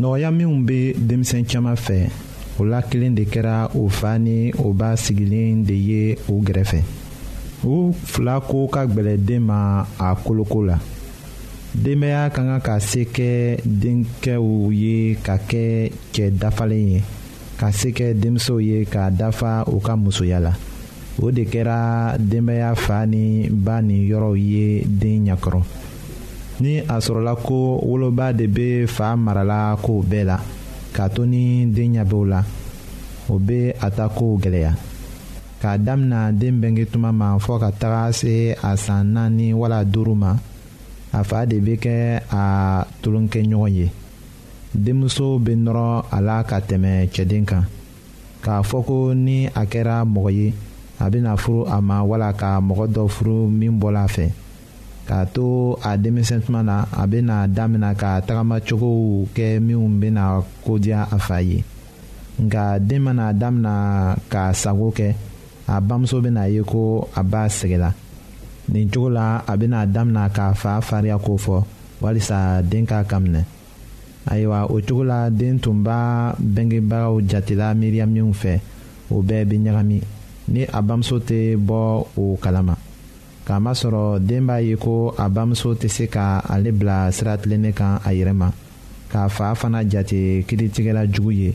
nɔgɔya minw bɛ denmisɛn caman fɛ o la kelen de kɛra o fa ni o ba sigilen de ye o gɛrɛfɛ u fila ko ka gɛlɛ den ma a koloko la denbaya ka kan ka se kɛ denkɛw ye ka kɛ cɛ dafalen ye ka se kɛ denmusow ye ka dafa u ka musoya la. o de kɛra denbaya fa ni ba ni yɔrɔw ye den ɲɛkɔrɔ ni a sɔrɔla ko woloba de bɛ fa marala kow bɛɛ la k'a to ni den ɲɛ b'o la o bɛ a ta kow gɛlɛya k'a damina den bɛnge tuma ma fɔ ka taga se a san naani wala duuru ma a fa de bɛ kɛ a tolonkɛɲɔgɔn ye denmuso bɛ nɔrɔ a la ka tɛmɛ cɛden kan. k'a fɔ ko ni a kɛra mɔgɔ ye a bɛna furu a ma wala ka mɔgɔ dɔ furu min bɔla a fɛ k'a to a denmisɛn tuma na a bɛna damina ka tagamacogow kɛ minnu bɛna kodiya a fa ye nka den mana damina ka sago kɛ a bamuso bɛna ye ko a ba sɛgɛnna nin cogo la a bɛna damina ka fa fariya ko fɔ walisa den ka kaminɛ ayiwa o cogo la den tun b'a bɛngebagaw jatela miiriya minw fɛ o bɛɛ bɛ ɲagami ni a bamuso tɛ bɔ o kalama k'a masɔrɔ den b'a ye ko a bamuso tɛ se ka ale bila sira tilennen kan a yɛrɛ ma k'a fa fana jate kiritigɛla jugu ye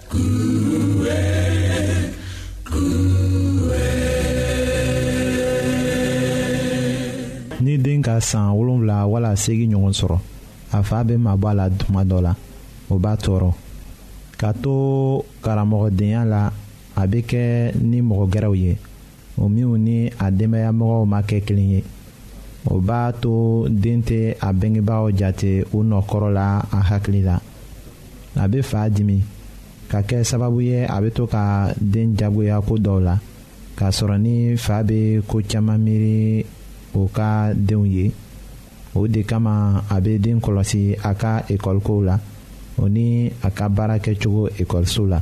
ni den ka san wolonwula wala segi ɲɔgɔn sɔrɔ a fa bɛ mabɔ a la tuma dɔ la o b'a tɔɔrɔ ka to karamɔgɔdenya la a bɛ kɛ ni mɔgɔ gɛrɛw ye o minnu ni a denbayamɔgɔw ma kɛ kelen ye o b'a to den tɛ a bengebaaw jate u nɔ kɔrɔ la a hakili la a bɛ fa dimi ka kɛ sababu ye a bɛ to ka den jagoya ko dɔw la k'a sɔrɔ ni fa bɛ ko caman miiri o ka denw ye o de kama a bɛ den kɔlɔsi a ka ekɔlikow la o ni a ka baara kɛcogo ekɔliso la.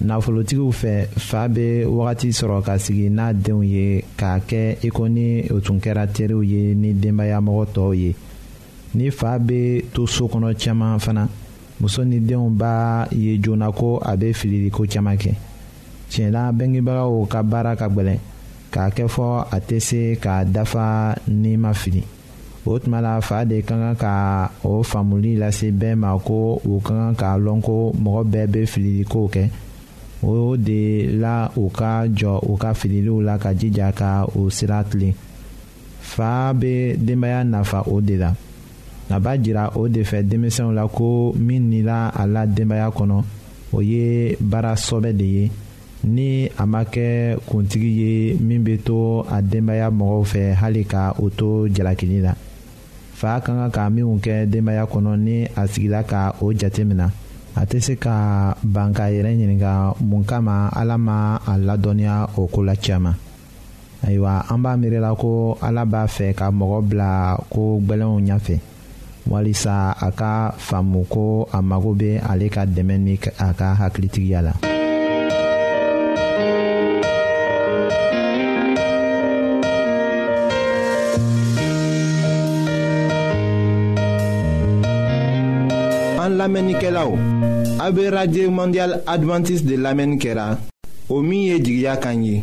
nafolotigiw fɛ fa bɛ wagati sɔrɔ ka sigi n'a denw ye k'a kɛ i ko ni o tun kɛra teriw ye ni denbayamɔgɔ tɔw ye ni fa bɛ to so kɔnɔ caman fana muso ni denw b'a ye joona ko a bɛ fililiko caman kɛ tiɲɛ la bangebagaw ka baara ka gɛlɛn k'a kɛ fɔ a tɛ se k'a dafa ni ma fili o tuma la fa de ka kan ka o faamuli lase bɛɛ ma ko u ka kan k'a lɔn ko mɔgɔ bɛɛ bɛ fililikow kɛ o de la u ka jɔ u ka fililiw la ka jija ka u sira tilen fa bɛ denbaya nafa o de la a b'a jira o de fɛ denmisɛnw la ko min nila a la denbaya kɔnɔ o ye baara sɔbɛ de ye ni a ma kɛ kuntigi ye min bɛ to a denbaya mɔgɔw fɛ hali ka o to jalakili la fa ka kan ka minnu kɛ denbaya kɔnɔ ni a sigila ka o jate minɛ a tɛ se ka ban ka yɛrɛ ɲininka mun kama ala ma a ladɔnniya o ko la caman ayiwa an b'a miirila ko ala b'a fɛ ka mɔgɔ bila ko gbɛlɛnw ɲɛfɛ walisa a ka faamu ko a mago bɛ ale ka dɛmɛ ni a ka hakilitigiya la. an lamɛnnikɛlaw a bɛ radio mondial adventiste de lamɛnni kɛra o min ye jigiya kan ye.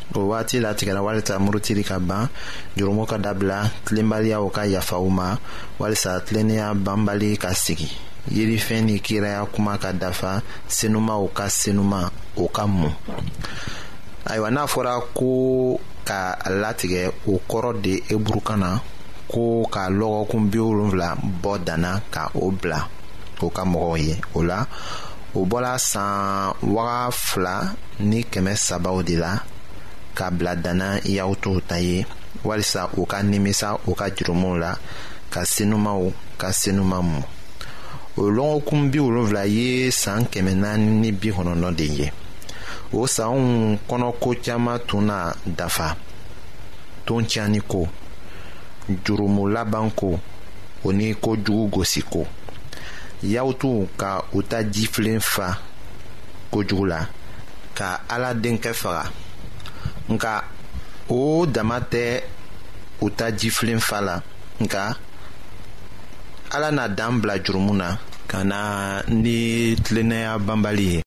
o waati la tigɛra walisa murutili ka ban jurumu ka dabila tilenbaliyaw ka yafa u ma walisa tilennenya banbali ka sigi yirifɛn ni kiraya kuma ka dafa senumaw ka senuma o ka mun ayiwa n'a fɔra ko ka latigɛ o kɔrɔ de eburukan na ko ka lɔgɔkun bi wolonfila bɔ danna ka o bila o ka mɔgɔw ye o la o bɔla san waga fila ni kɛmɛ sabaw de la ka bila danna yaw tow ta ye walisa u ka nimisa u ka jurumuw la ka senumaw ka senuma mu o lɔgɔkun bi wolonfila ye san kɛmɛ naani ni bi kɔnɔntɔn de ye o sanw kɔnɔ ko caman tun na dafa ton tiɲɛni ko jurumu laban ko o ni ko jugu gosi ko yaw tun ka u ta jifilen fa kojugu la ka ala denkɛ faga nka o dama tɛ u ta jifilen fa la nka ala na dan bila jurumu na ka na ni tilennenya banbali ye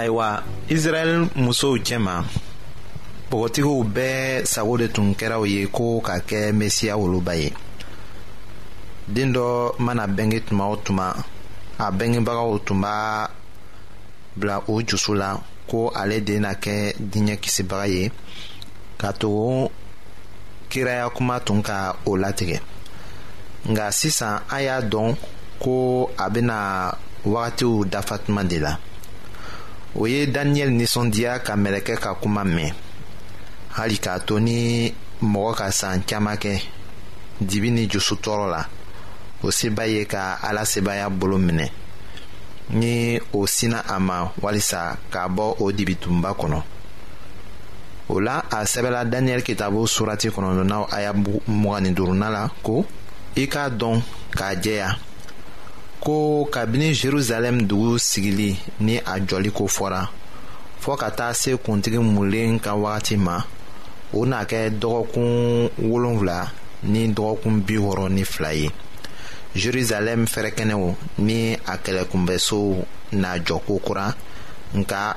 ayiwa israɛl musow cɛma bɔgɔtigiw bɛɛ sago de tun kɛra u ye ko ka kɛ mesiya woloba ye den dɔ mana bɛnge tuma o tuma a bɛngebagaw tun b'a bila o jusu la ko ale de na kɛ diɲɛ kisibaga ye ka tugu kiraya kuma tun ka o latigɛ nka sisan an y'a dɔn ko a bɛna wagatiw dafa tuma de la o ye daniyɛli nisɔndiya ka mɛlɛkɛ ka kuma mɛn hali k'a to ni mɔgɔ ka san caman kɛ dibi ni jusu tɔɔrɔ la o seba ye ka ala sebaya bolo minɛ ni o sina a ma walisa k'a bɔ o dibitunba kɔnɔ o la a sɛbɛla daniyɛli kitabu surati kɔnɔntɔnnaw aya mugan ni duruna la ko i k'a dɔn k'a jɛya ko kabini jerusalɛm dugu sigili ni a jɔli ko fɔra fɔɔ ka taa se kuntigi mulen ka wagati ma o na kɛ dɔgɔkun wolonfila ni dɔgɔkun bi wɔɔrɔ ni fila ye jerusalɛm fɛrɛkɛnɛw ni a kɛlɛkunbɛsow na jɔ kokura nka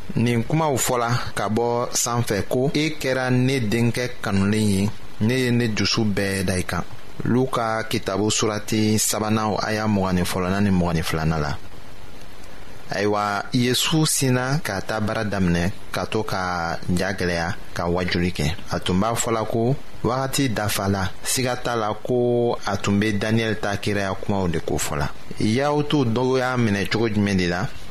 nin kumaw fɔla ka bɔ sanfɛ ko e kɛra ne denkɛ kanulen ye ne ye ne dusu bɛɛ da i kan luka kitabu surati sabanan a y'a mugan ni fɔlɔnan ni mugan ni filanan la ayiwa yesu sinna ka taa baara daminɛ ka to ka ja gwɛlɛya ka wajuli kɛ a tun b'a fɔla ko wagati dafala siga t'a la ko a tun be daniyɛli ta kiraya kumaw de kofɔla yahutuw dɔw y'a minɛ cogo jumɛn de la